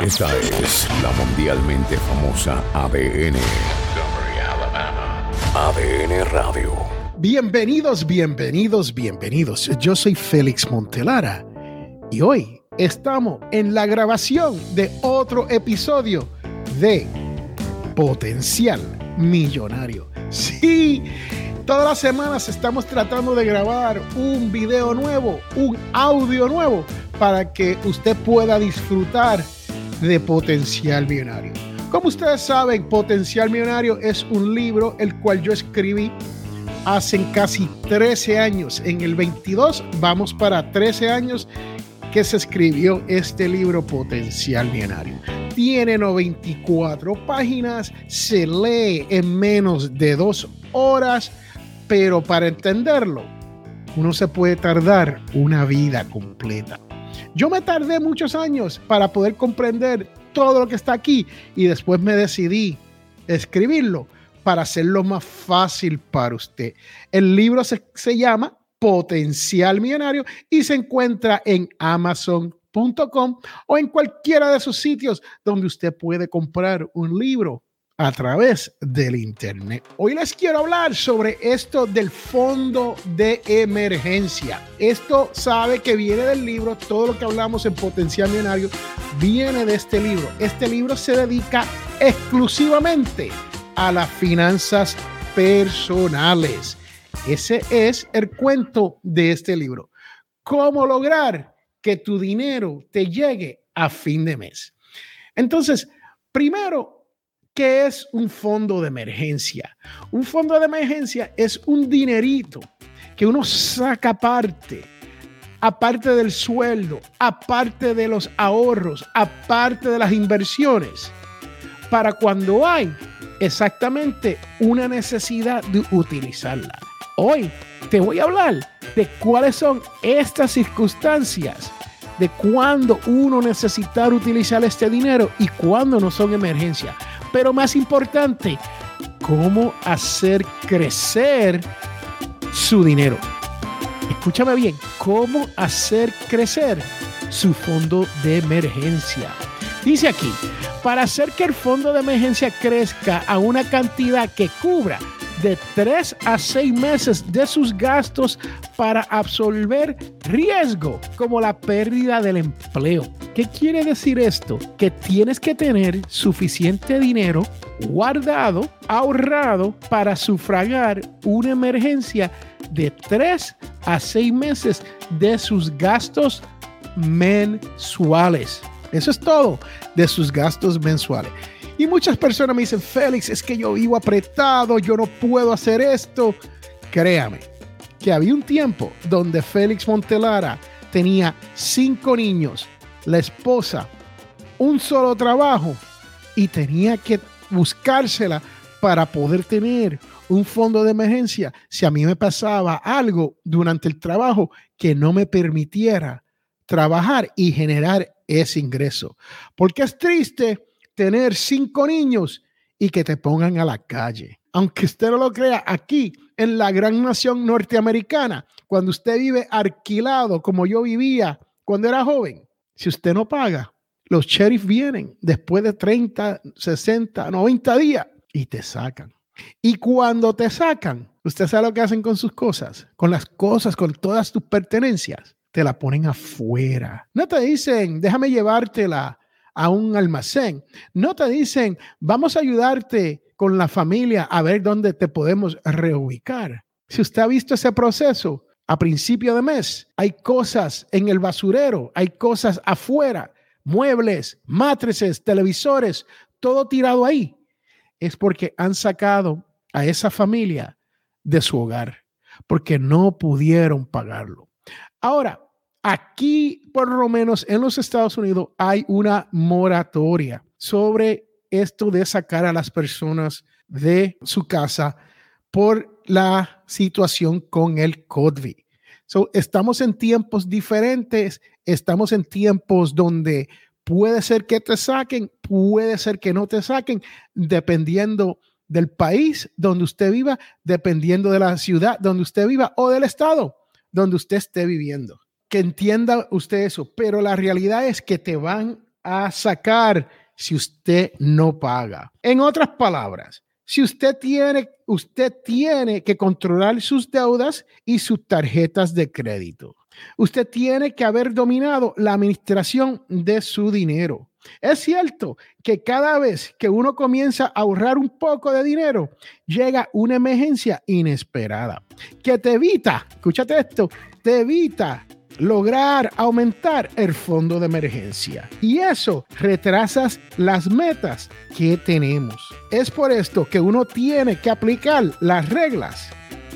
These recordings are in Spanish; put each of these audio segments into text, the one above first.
Esta es la mundialmente famosa ADN. ADN Radio. Bienvenidos, bienvenidos, bienvenidos. Yo soy Félix Montelara y hoy estamos en la grabación de otro episodio de Potencial Millonario. Sí, todas las semanas estamos tratando de grabar un video nuevo, un audio nuevo, para que usted pueda disfrutar de Potencial Millonario. Como ustedes saben, Potencial Millonario es un libro el cual yo escribí hace casi 13 años. En el 22 vamos para 13 años que se escribió este libro Potencial Millonario. Tiene 94 páginas, se lee en menos de dos horas, pero para entenderlo, uno se puede tardar una vida completa. Yo me tardé muchos años para poder comprender todo lo que está aquí y después me decidí escribirlo para hacerlo más fácil para usted. El libro se, se llama Potencial Millonario y se encuentra en amazon.com o en cualquiera de esos sitios donde usted puede comprar un libro a través del Internet. Hoy les quiero hablar sobre esto del fondo de emergencia. Esto sabe que viene del libro, todo lo que hablamos en Potencial Millonario viene de este libro. Este libro se dedica exclusivamente a las finanzas personales. Ese es el cuento de este libro. ¿Cómo lograr que tu dinero te llegue a fin de mes? Entonces, primero, ¿Qué es un fondo de emergencia? Un fondo de emergencia es un dinerito que uno saca aparte, aparte del sueldo, aparte de los ahorros, aparte de las inversiones, para cuando hay exactamente una necesidad de utilizarla. Hoy te voy a hablar de cuáles son estas circunstancias de cuándo uno necesita utilizar este dinero y cuándo no son emergencias. Pero más importante, cómo hacer crecer su dinero. Escúchame bien, cómo hacer crecer su fondo de emergencia. Dice aquí, para hacer que el fondo de emergencia crezca a una cantidad que cubra de 3 a 6 meses de sus gastos para absorber riesgo como la pérdida del empleo. ¿Qué quiere decir esto? Que tienes que tener suficiente dinero guardado, ahorrado para sufragar una emergencia de 3 a 6 meses de sus gastos mensuales. Eso es todo de sus gastos mensuales. Y muchas personas me dicen, Félix, es que yo vivo apretado, yo no puedo hacer esto. Créame, que había un tiempo donde Félix Montelara tenía cinco niños, la esposa, un solo trabajo y tenía que buscársela para poder tener un fondo de emergencia si a mí me pasaba algo durante el trabajo que no me permitiera trabajar y generar ese ingreso. Porque es triste tener cinco niños y que te pongan a la calle. Aunque usted no lo crea, aquí en la gran nación norteamericana, cuando usted vive alquilado como yo vivía cuando era joven, si usted no paga, los sheriffs vienen después de 30, 60, 90 días y te sacan. Y cuando te sacan, usted sabe lo que hacen con sus cosas, con las cosas, con todas tus pertenencias, te la ponen afuera. No te dicen, déjame llevártela a un almacén. No te dicen, vamos a ayudarte con la familia a ver dónde te podemos reubicar. Si usted ha visto ese proceso, a principio de mes hay cosas en el basurero, hay cosas afuera, muebles, matrices, televisores, todo tirado ahí. Es porque han sacado a esa familia de su hogar, porque no pudieron pagarlo. Ahora, Aquí, por lo menos en los Estados Unidos, hay una moratoria sobre esto de sacar a las personas de su casa por la situación con el COVID. So, estamos en tiempos diferentes, estamos en tiempos donde puede ser que te saquen, puede ser que no te saquen, dependiendo del país donde usted viva, dependiendo de la ciudad donde usted viva o del estado donde usted esté viviendo que entienda usted eso, pero la realidad es que te van a sacar si usted no paga. En otras palabras, si usted tiene, usted tiene que controlar sus deudas y sus tarjetas de crédito. Usted tiene que haber dominado la administración de su dinero. Es cierto que cada vez que uno comienza a ahorrar un poco de dinero, llega una emergencia inesperada que te evita, escúchate esto, te evita lograr aumentar el fondo de emergencia. Y eso retrasas las metas que tenemos. Es por esto que uno tiene que aplicar las reglas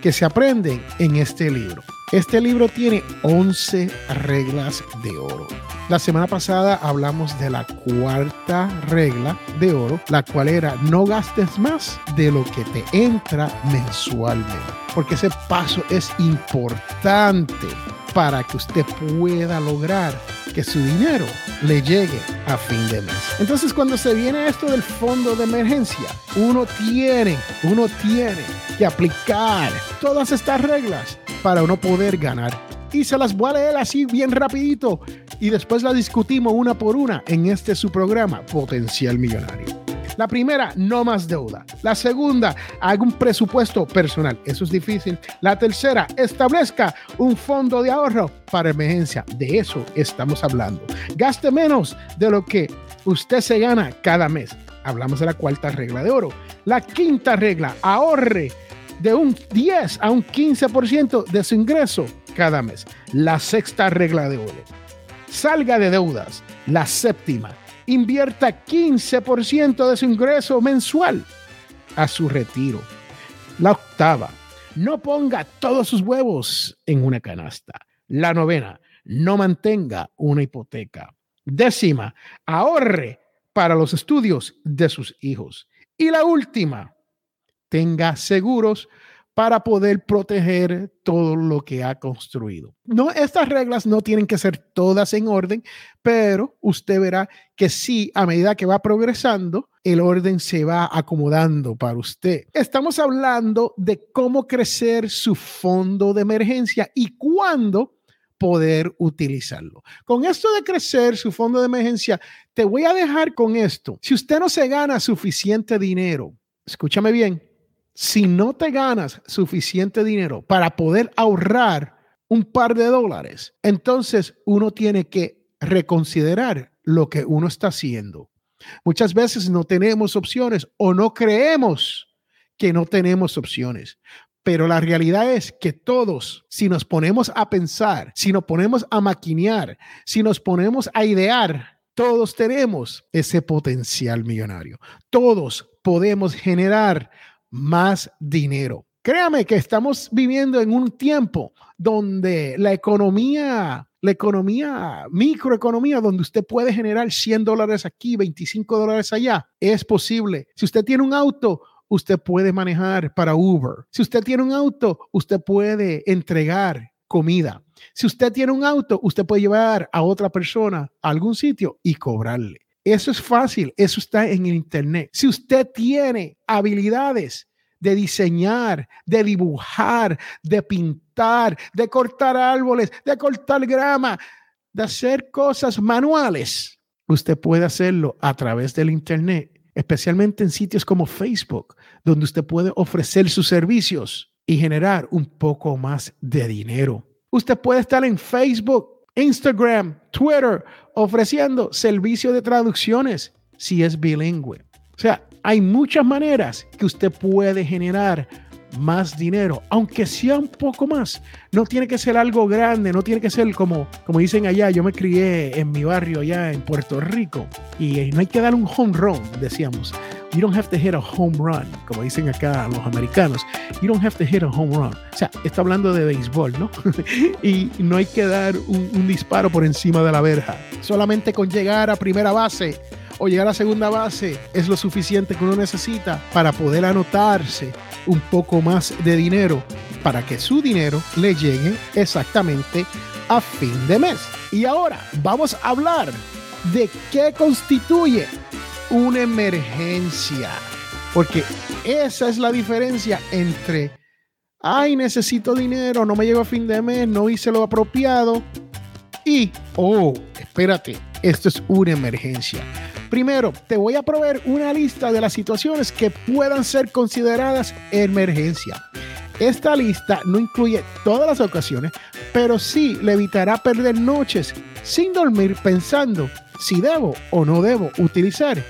que se aprenden en este libro. Este libro tiene 11 reglas de oro. La semana pasada hablamos de la cuarta regla de oro, la cual era no gastes más de lo que te entra mensualmente, porque ese paso es importante para que usted pueda lograr que su dinero le llegue a fin de mes. Entonces, cuando se viene esto del fondo de emergencia, uno tiene, uno tiene que aplicar todas estas reglas para uno poder ganar. Y se las voy a leer así bien rapidito y después las discutimos una por una en este su programa Potencial Millonario. La primera, no más deuda. La segunda, haga un presupuesto personal. Eso es difícil. La tercera, establezca un fondo de ahorro para emergencia. De eso estamos hablando. Gaste menos de lo que usted se gana cada mes. Hablamos de la cuarta regla de oro. La quinta regla, ahorre de un 10 a un 15% de su ingreso cada mes. La sexta regla de oro. Salga de deudas. La séptima. Invierta 15% de su ingreso mensual a su retiro. La octava. No ponga todos sus huevos en una canasta. La novena. No mantenga una hipoteca. Décima. Ahorre para los estudios de sus hijos. Y la última tenga seguros para poder proteger todo lo que ha construido. No, estas reglas no tienen que ser todas en orden, pero usted verá que sí, a medida que va progresando, el orden se va acomodando para usted. Estamos hablando de cómo crecer su fondo de emergencia y cuándo poder utilizarlo. Con esto de crecer su fondo de emergencia, te voy a dejar con esto. Si usted no se gana suficiente dinero, escúchame bien, si no te ganas suficiente dinero para poder ahorrar un par de dólares, entonces uno tiene que reconsiderar lo que uno está haciendo. Muchas veces no tenemos opciones o no creemos que no tenemos opciones. Pero la realidad es que todos, si nos ponemos a pensar, si nos ponemos a maquinear, si nos ponemos a idear, todos tenemos ese potencial millonario. Todos podemos generar más dinero. Créame que estamos viviendo en un tiempo donde la economía, la economía, microeconomía, donde usted puede generar 100 dólares aquí, 25 dólares allá, es posible. Si usted tiene un auto, usted puede manejar para Uber. Si usted tiene un auto, usted puede entregar comida. Si usted tiene un auto, usted puede llevar a otra persona a algún sitio y cobrarle. Eso es fácil, eso está en el Internet. Si usted tiene habilidades de diseñar, de dibujar, de pintar, de cortar árboles, de cortar grama, de hacer cosas manuales, usted puede hacerlo a través del Internet, especialmente en sitios como Facebook, donde usted puede ofrecer sus servicios y generar un poco más de dinero. Usted puede estar en Facebook Instagram, Twitter, ofreciendo servicio de traducciones si es bilingüe. O sea, hay muchas maneras que usted puede generar más dinero, aunque sea un poco más. No tiene que ser algo grande, no tiene que ser como, como dicen allá, yo me crié en mi barrio allá en Puerto Rico y no hay que dar un home run, decíamos. You don't have to hit a home run, como dicen acá los americanos. You don't have to hit a home run. O sea, está hablando de béisbol, ¿no? y no hay que dar un, un disparo por encima de la verja. Solamente con llegar a primera base o llegar a segunda base es lo suficiente que uno necesita para poder anotarse un poco más de dinero para que su dinero le llegue exactamente a fin de mes. Y ahora vamos a hablar de qué constituye una emergencia. Porque esa es la diferencia entre, ay, necesito dinero, no me llego a fin de mes, no hice lo apropiado. Y, oh, espérate, esto es una emergencia. Primero, te voy a proveer una lista de las situaciones que puedan ser consideradas emergencia. Esta lista no incluye todas las ocasiones, pero sí le evitará perder noches sin dormir pensando si debo o no debo utilizar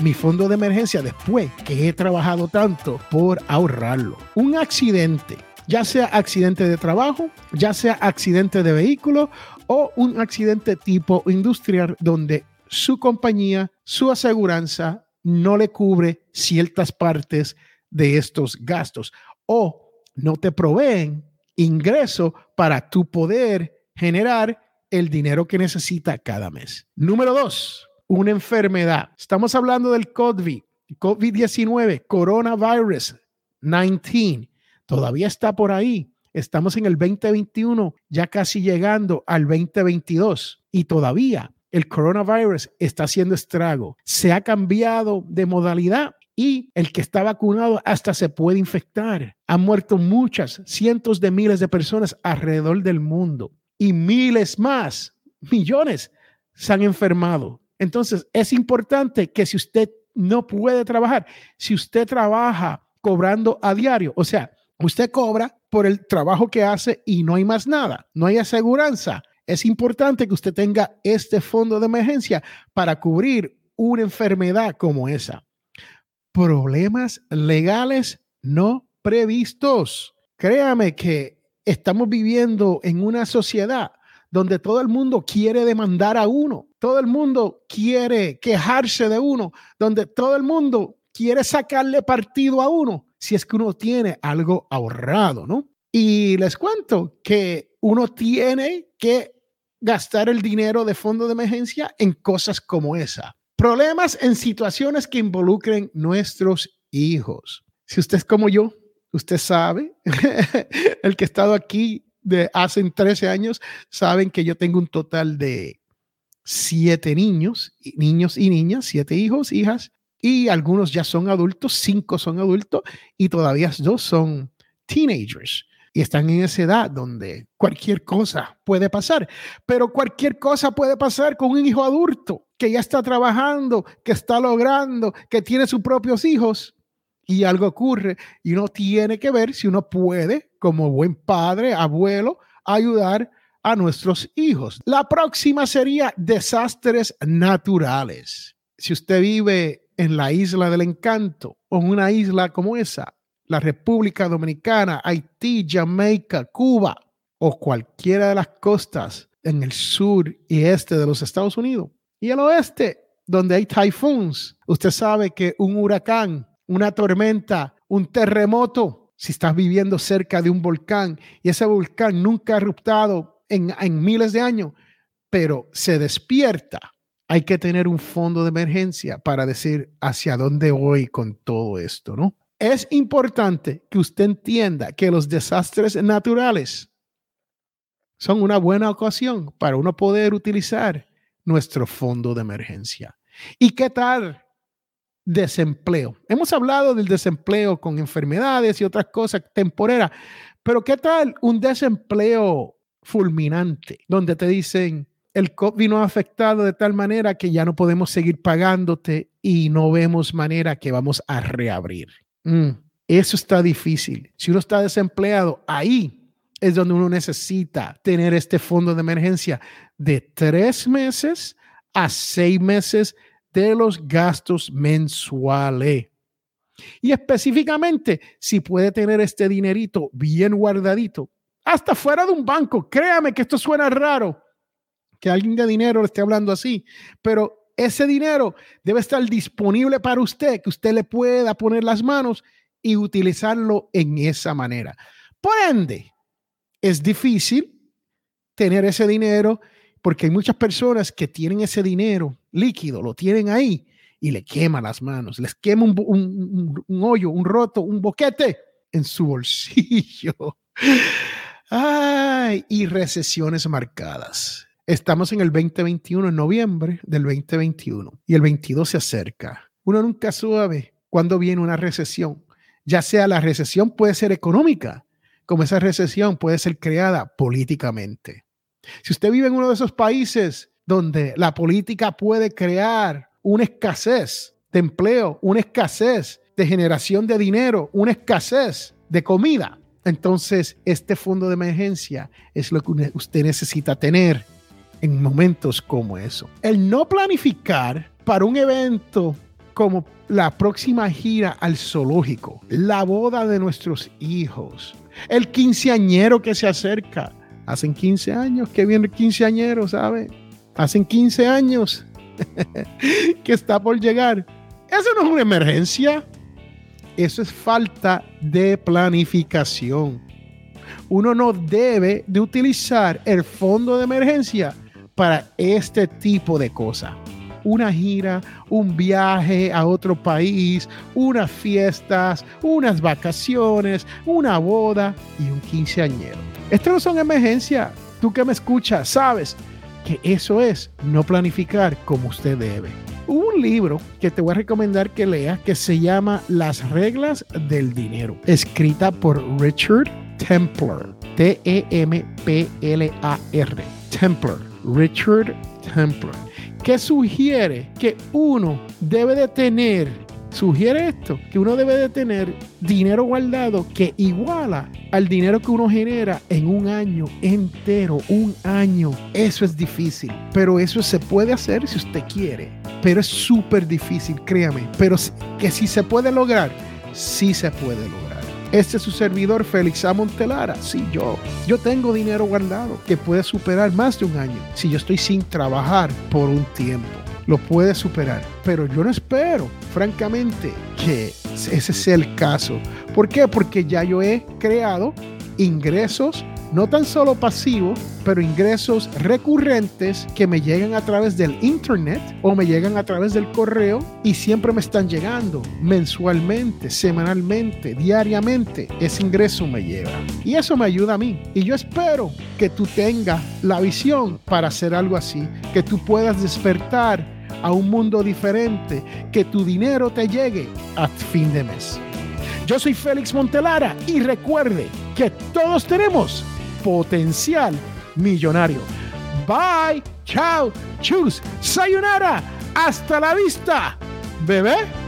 mi fondo de emergencia después que he trabajado tanto por ahorrarlo. Un accidente, ya sea accidente de trabajo, ya sea accidente de vehículo o un accidente tipo industrial donde su compañía, su aseguranza no le cubre ciertas partes de estos gastos o no te proveen ingreso para tu poder generar el dinero que necesita cada mes. Número dos, una enfermedad. Estamos hablando del COVID, COVID-19, coronavirus 19. Todavía está por ahí. Estamos en el 2021, ya casi llegando al 2022 y todavía el coronavirus está haciendo estrago. Se ha cambiado de modalidad y el que está vacunado hasta se puede infectar. Han muerto muchas, cientos de miles de personas alrededor del mundo y miles más, millones, se han enfermado. Entonces, es importante que si usted no puede trabajar, si usted trabaja cobrando a diario, o sea, usted cobra por el trabajo que hace y no hay más nada, no hay aseguranza, es importante que usted tenga este fondo de emergencia para cubrir una enfermedad como esa. Problemas legales no previstos. Créame que estamos viviendo en una sociedad donde todo el mundo quiere demandar a uno, todo el mundo quiere quejarse de uno, donde todo el mundo quiere sacarle partido a uno si es que uno tiene algo ahorrado, ¿no? Y les cuento que uno tiene que gastar el dinero de fondo de emergencia en cosas como esa. Problemas en situaciones que involucren nuestros hijos. Si usted es como yo, usted sabe, el que ha estado aquí de hace 13 años, saben que yo tengo un total de siete niños, niños y niñas, siete hijos, hijas, y algunos ya son adultos, cinco son adultos y todavía dos son teenagers y están en esa edad donde cualquier cosa puede pasar, pero cualquier cosa puede pasar con un hijo adulto que ya está trabajando, que está logrando, que tiene sus propios hijos y algo ocurre y uno tiene que ver si uno puede, como buen padre, abuelo, ayudar a nuestros hijos. La próxima sería desastres naturales. Si usted vive en la isla del encanto o en una isla como esa, la República Dominicana, Haití, Jamaica, Cuba o cualquiera de las costas en el sur y este de los Estados Unidos. Y el oeste, donde hay typhoons. Usted sabe que un huracán, una tormenta, un terremoto, si estás viviendo cerca de un volcán y ese volcán nunca ha eruptado en, en miles de años, pero se despierta, hay que tener un fondo de emergencia para decir hacia dónde voy con todo esto, ¿no? Es importante que usted entienda que los desastres naturales son una buena ocasión para uno poder utilizar nuestro fondo de emergencia. ¿Y qué tal desempleo? Hemos hablado del desempleo con enfermedades y otras cosas temporeras, pero ¿qué tal un desempleo fulminante donde te dicen el COVID no ha afectado de tal manera que ya no podemos seguir pagándote y no vemos manera que vamos a reabrir? Mm, eso está difícil. Si uno está desempleado, ahí es donde uno necesita tener este fondo de emergencia de tres meses a seis meses de los gastos mensuales. Y específicamente, si puede tener este dinerito bien guardadito, hasta fuera de un banco, créame que esto suena raro, que alguien de dinero le esté hablando así, pero ese dinero debe estar disponible para usted, que usted le pueda poner las manos y utilizarlo en esa manera. Por ende, es difícil tener ese dinero porque hay muchas personas que tienen ese dinero líquido, lo tienen ahí y le queman las manos, les quema un, un hoyo, un roto, un boquete en su bolsillo. Ay, y recesiones marcadas. Estamos en el 2021, en noviembre del 2021, y el 22 se acerca. Uno nunca sabe cuándo viene una recesión. Ya sea la recesión puede ser económica, como esa recesión puede ser creada políticamente. Si usted vive en uno de esos países donde la política puede crear una escasez de empleo, una escasez de generación de dinero, una escasez de comida. Entonces, este fondo de emergencia es lo que usted necesita tener en momentos como eso. El no planificar para un evento como la próxima gira al zoológico, la boda de nuestros hijos, el quinceañero que se acerca. Hacen 15 años que viene el quinceañero, ¿sabe? Hacen 15 años que está por llegar. Eso no es una emergencia. Eso es falta de planificación. Uno no debe de utilizar el fondo de emergencia para este tipo de cosas. Una gira, un viaje a otro país, unas fiestas, unas vacaciones, una boda y un quinceañero. Estas no son emergencias. Tú que me escuchas, sabes que eso es no planificar como usted debe. Hubo un libro que te voy a recomendar que leas que se llama Las reglas del dinero, escrita por Richard Templer, T-E-M-P-L-A-R, Templer, Richard Templer, que sugiere que uno debe de tener sugiere esto, que uno debe de tener dinero guardado que iguala al dinero que uno genera en un año entero, un año. Eso es difícil, pero eso se puede hacer si usted quiere, pero es súper difícil, créame, pero que si se puede lograr, sí se puede lograr. Este es su servidor Félix A. Montelara. Sí, yo. Yo tengo dinero guardado que puede superar más de un año si yo estoy sin trabajar por un tiempo lo puede superar. Pero yo no espero, francamente, que ese sea el caso. ¿Por qué? Porque ya yo he creado ingresos no tan solo pasivos, pero ingresos recurrentes que me llegan a través del internet o me llegan a través del correo y siempre me están llegando mensualmente, semanalmente, diariamente. Ese ingreso me llega y eso me ayuda a mí. Y yo espero que tú tengas la visión para hacer algo así, que tú puedas despertar a un mundo diferente, que tu dinero te llegue a fin de mes. Yo soy Félix Montelara y recuerde que todos tenemos potencial millonario. Bye, chao, chus, sayonara, hasta la vista, bebé.